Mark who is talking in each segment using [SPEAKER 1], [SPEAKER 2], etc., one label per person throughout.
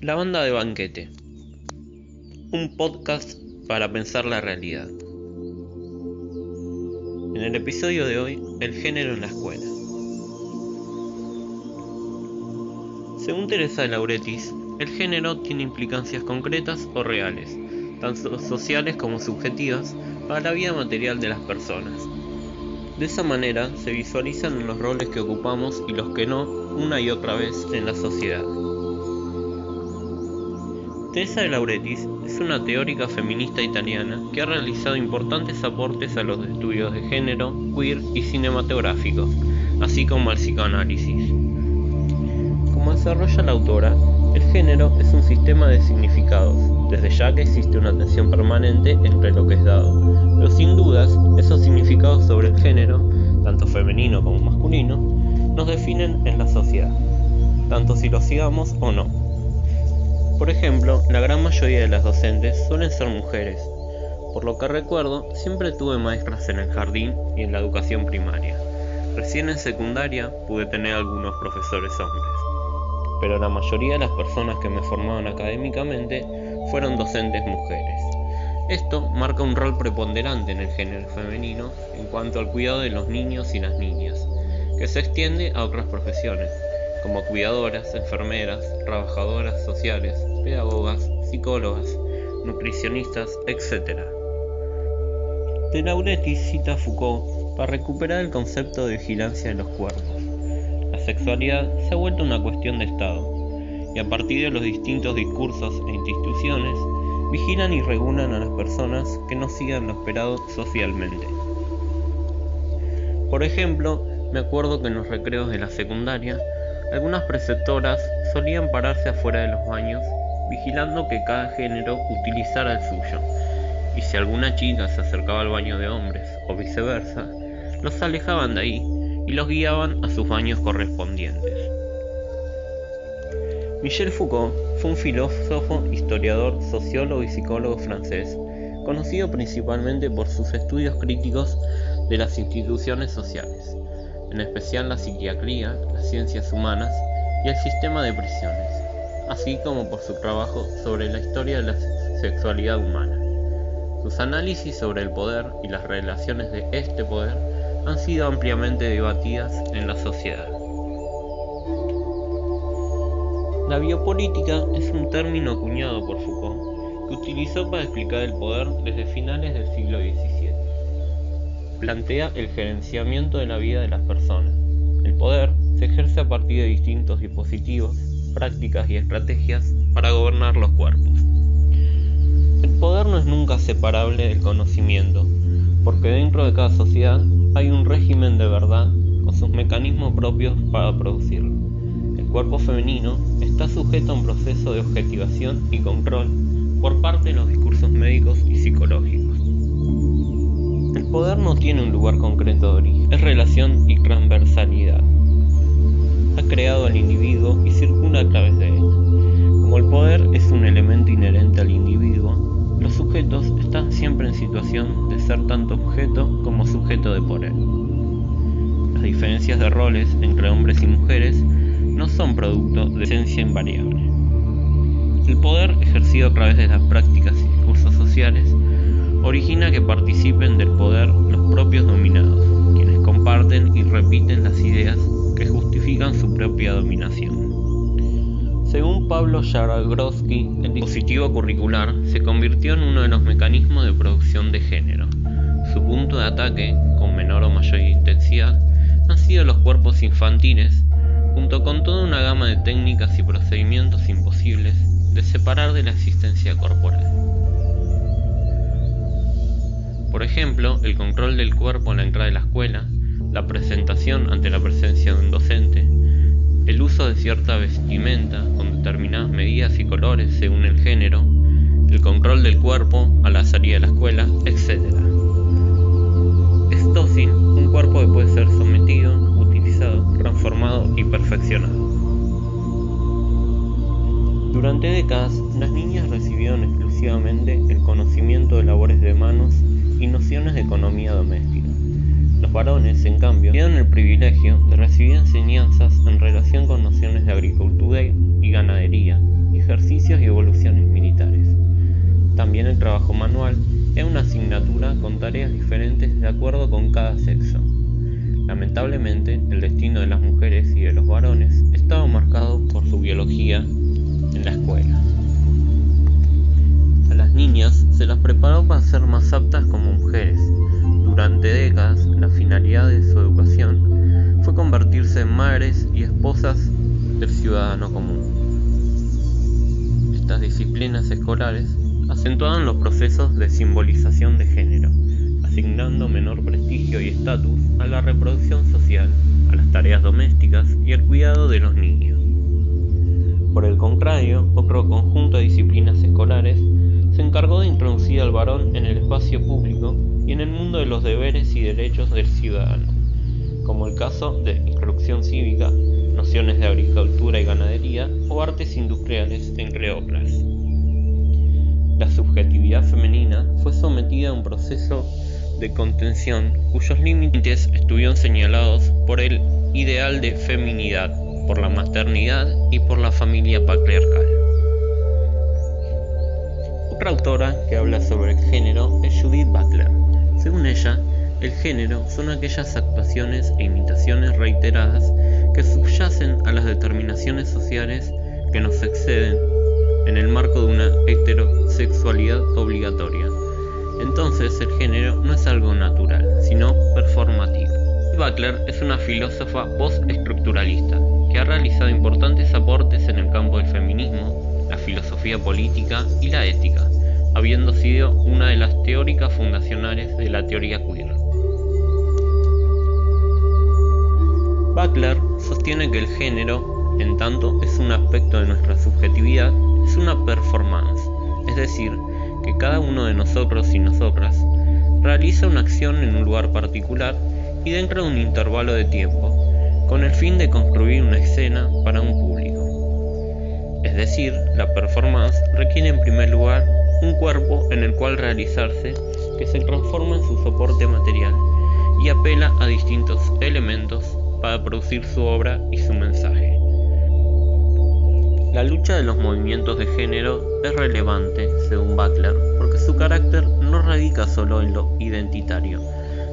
[SPEAKER 1] La banda de banquete. Un podcast para pensar la realidad. En el episodio de hoy, el género en la escuela. Según Teresa de Lauretis, el género tiene implicancias concretas o reales, tanto sociales como subjetivas, para la vida material de las personas. De esa manera se visualizan los roles que ocupamos y los que no una y otra vez en la sociedad. Teresa de Lauretis es una teórica feminista italiana que ha realizado importantes aportes a los estudios de género, queer y cinematográficos, así como al psicoanálisis. Como desarrolla la autora, el género es un sistema de significados, desde ya que existe una tensión permanente entre lo que es dado, pero sin dudas esos significados sobre el género, tanto femenino como masculino, nos definen en la sociedad, tanto si lo sigamos o no. Por ejemplo, la gran mayoría de las docentes suelen ser mujeres. Por lo que recuerdo, siempre tuve maestras en el jardín y en la educación primaria. Recién en secundaria pude tener algunos profesores hombres. Pero la mayoría de las personas que me formaron académicamente fueron docentes mujeres. Esto marca un rol preponderante en el género femenino en cuanto al cuidado de los niños y las niñas, que se extiende a otras profesiones, como cuidadoras, enfermeras, trabajadoras sociales, pedagogas, psicólogas, nutricionistas, etc. De Lauretis cita a Foucault para recuperar el concepto de vigilancia de los cuerpos. La sexualidad se ha vuelto una cuestión de Estado, y a partir de los distintos discursos e instituciones, vigilan y regulan a las personas que no sigan lo esperado socialmente. Por ejemplo, me acuerdo que en los recreos de la secundaria algunas preceptoras solían pararse afuera de los baños, vigilando que cada género utilizara el suyo, y si alguna chica se acercaba al baño de hombres o viceversa, los alejaban de ahí y los guiaban a sus baños correspondientes. Michel Foucault fue un filósofo, historiador, sociólogo y psicólogo francés, conocido principalmente por sus estudios críticos de las instituciones sociales en especial la psiquiatría, las ciencias humanas y el sistema de prisiones, así como por su trabajo sobre la historia de la sexualidad humana. Sus análisis sobre el poder y las relaciones de este poder han sido ampliamente debatidas en la sociedad. La biopolítica es un término acuñado por Foucault que utilizó para explicar el poder desde finales del siglo XVII plantea el gerenciamiento de la vida de las personas. El poder se ejerce a partir de distintos dispositivos, prácticas y estrategias para gobernar los cuerpos. El poder no es nunca separable del conocimiento, porque dentro de cada sociedad hay un régimen de verdad con sus mecanismos propios para producirlo. El cuerpo femenino está sujeto a un proceso de objetivación y control por parte de los discursos médicos y psicológicos. El poder no tiene un lugar concreto de origen, es relación y transversalidad. Ha creado al individuo y circula a través de él. Como el poder es un elemento inherente al individuo, los sujetos están siempre en situación de ser tanto objeto como sujeto de poder. Las diferencias de roles entre hombres y mujeres no son producto de esencia invariable. El poder ejercido a través de las prácticas y discursos sociales origina que participen del poder los propios dominados, quienes comparten y repiten las ideas que justifican su propia dominación. Según Pablo Jagroski, el dispositivo curricular se convirtió en uno de los mecanismos de producción de género. Su punto de ataque, con menor o mayor intensidad, han sido los cuerpos infantiles, junto con toda una gama de técnicas y procedimientos imposibles de separar de la existencia corporal. Por ejemplo, el control del cuerpo en la entrada de la escuela, la presentación ante la presencia de un docente, el uso de cierta vestimenta con determinadas medidas y colores según el género, el control del cuerpo a la salida de la escuela, etc. en cambio, tienen el privilegio de recibir enseñanzas en relación con nociones de agricultura y ganadería, ejercicios y evoluciones militares. También el trabajo manual es una asignatura con tareas diferentes de acuerdo con cada sexo. Lamentablemente, el destino de las mujeres y de los varones estaba marcado por su biología en la escuela. A las niñas se las preparó para ser más aptas como mujeres. Durante décadas, de su educación fue convertirse en madres y esposas del ciudadano común. Estas disciplinas escolares acentuaban los procesos de simbolización de género, asignando menor prestigio y estatus a la reproducción social, a las tareas domésticas y al cuidado de los niños. Por el contrario, otro conjunto de disciplinas escolares se encargó de introducir al varón en el espacio público y en el mundo de los deberes y derechos del ciudadano, como el caso de instrucción cívica, nociones de agricultura y ganadería o artes industriales, entre otras. La subjetividad femenina fue sometida a un proceso de contención cuyos límites estuvieron señalados por el ideal de feminidad, por la maternidad y por la familia patriarcal. Otra autora que habla sobre el género es Judith Butler. Según ella, el género son aquellas actuaciones e imitaciones reiteradas que subyacen a las determinaciones sociales que nos exceden en el marco de una heterosexualidad obligatoria. Entonces el género no es algo natural, sino performativo. Butler es una filósofa postestructuralista que ha realizado importantes aportes en el campo del feminismo, la filosofía política y la ética, habiendo sido una de las teóricas fundacionales de la teoría queer. Butler sostiene que el género, en tanto es un aspecto de nuestra subjetividad, es una performance, es decir, que cada uno de nosotros y nosotras realiza una acción en un lugar particular y dentro de un intervalo de tiempo, con el fin de construir una escena para un público. Es decir, la performance requiere en primer lugar un cuerpo en el cual realizarse que se transforma en su soporte material y apela a distintos elementos para producir su obra y su mensaje. La lucha de los movimientos de género es relevante, según Butler, porque su carácter no radica solo en lo identitario,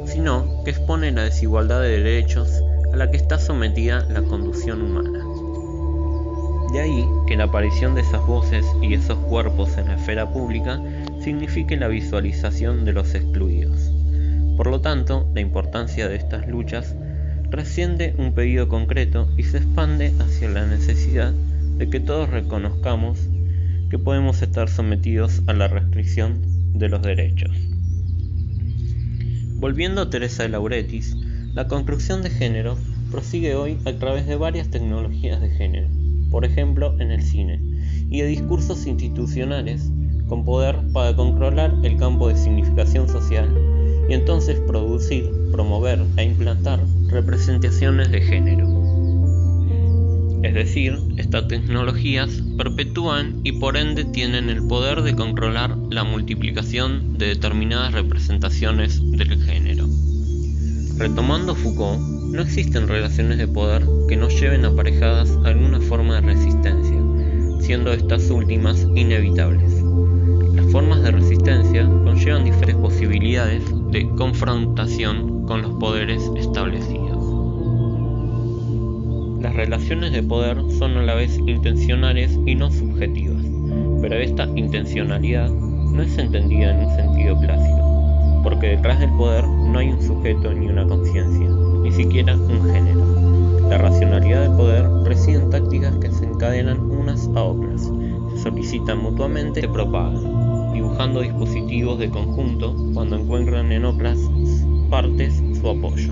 [SPEAKER 1] sino que expone la desigualdad de derechos a la que está sometida la conducción humana. De ahí que la aparición de esas voces y esos cuerpos en la esfera pública signifique la visualización de los excluidos. Por lo tanto, la importancia de estas luchas trasciende un pedido concreto y se expande hacia la necesidad de que todos reconozcamos que podemos estar sometidos a la restricción de los derechos. Volviendo a Teresa de Lauretis, la construcción de género prosigue hoy a través de varias tecnologías de género, por ejemplo en el cine, y de discursos institucionales con poder para controlar el campo de significación social y entonces producir, promover e implantar representaciones de género. Es decir, estas tecnologías perpetúan y por ende tienen el poder de controlar la multiplicación de determinadas representaciones del género. Retomando Foucault, no existen relaciones de poder que no lleven aparejadas alguna forma de resistencia, siendo estas últimas inevitables. Las formas de resistencia conllevan diferentes posibilidades de confrontación con los poderes establecidos. Las relaciones de poder son a la vez intencionales y no subjetivas, pero esta intencionalidad no es entendida en un sentido clásico, porque detrás del poder no hay un sujeto ni una conciencia, ni siquiera un género. La racionalidad del poder reside en tácticas que se encadenan unas a otras, se solicitan mutuamente y se propagan, dibujando dispositivos de conjunto cuando encuentran en otras partes su apoyo.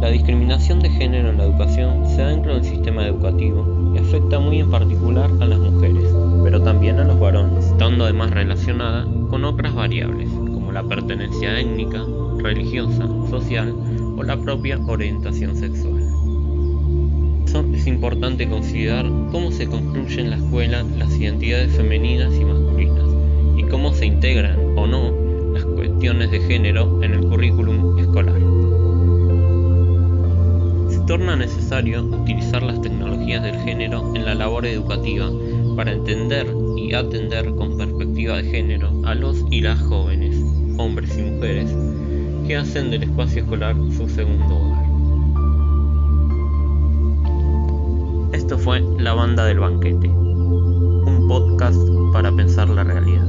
[SPEAKER 1] La discriminación de género en la educación se da dentro del sistema educativo y afecta muy en particular a las mujeres, pero también a los varones, estando además relacionada con otras variables, la pertenencia étnica, religiosa, social o la propia orientación sexual. es importante considerar cómo se construyen en la escuela las identidades femeninas y masculinas y cómo se integran o no las cuestiones de género en el currículum escolar torna necesario utilizar las tecnologías del género en la labor educativa para entender y atender con perspectiva de género a los y las jóvenes, hombres y mujeres, que hacen del espacio escolar su segundo hogar. Esto fue La Banda del Banquete, un podcast para pensar la realidad.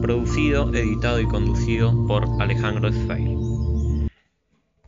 [SPEAKER 1] Producido, editado y conducido por Alejandro Sfeir.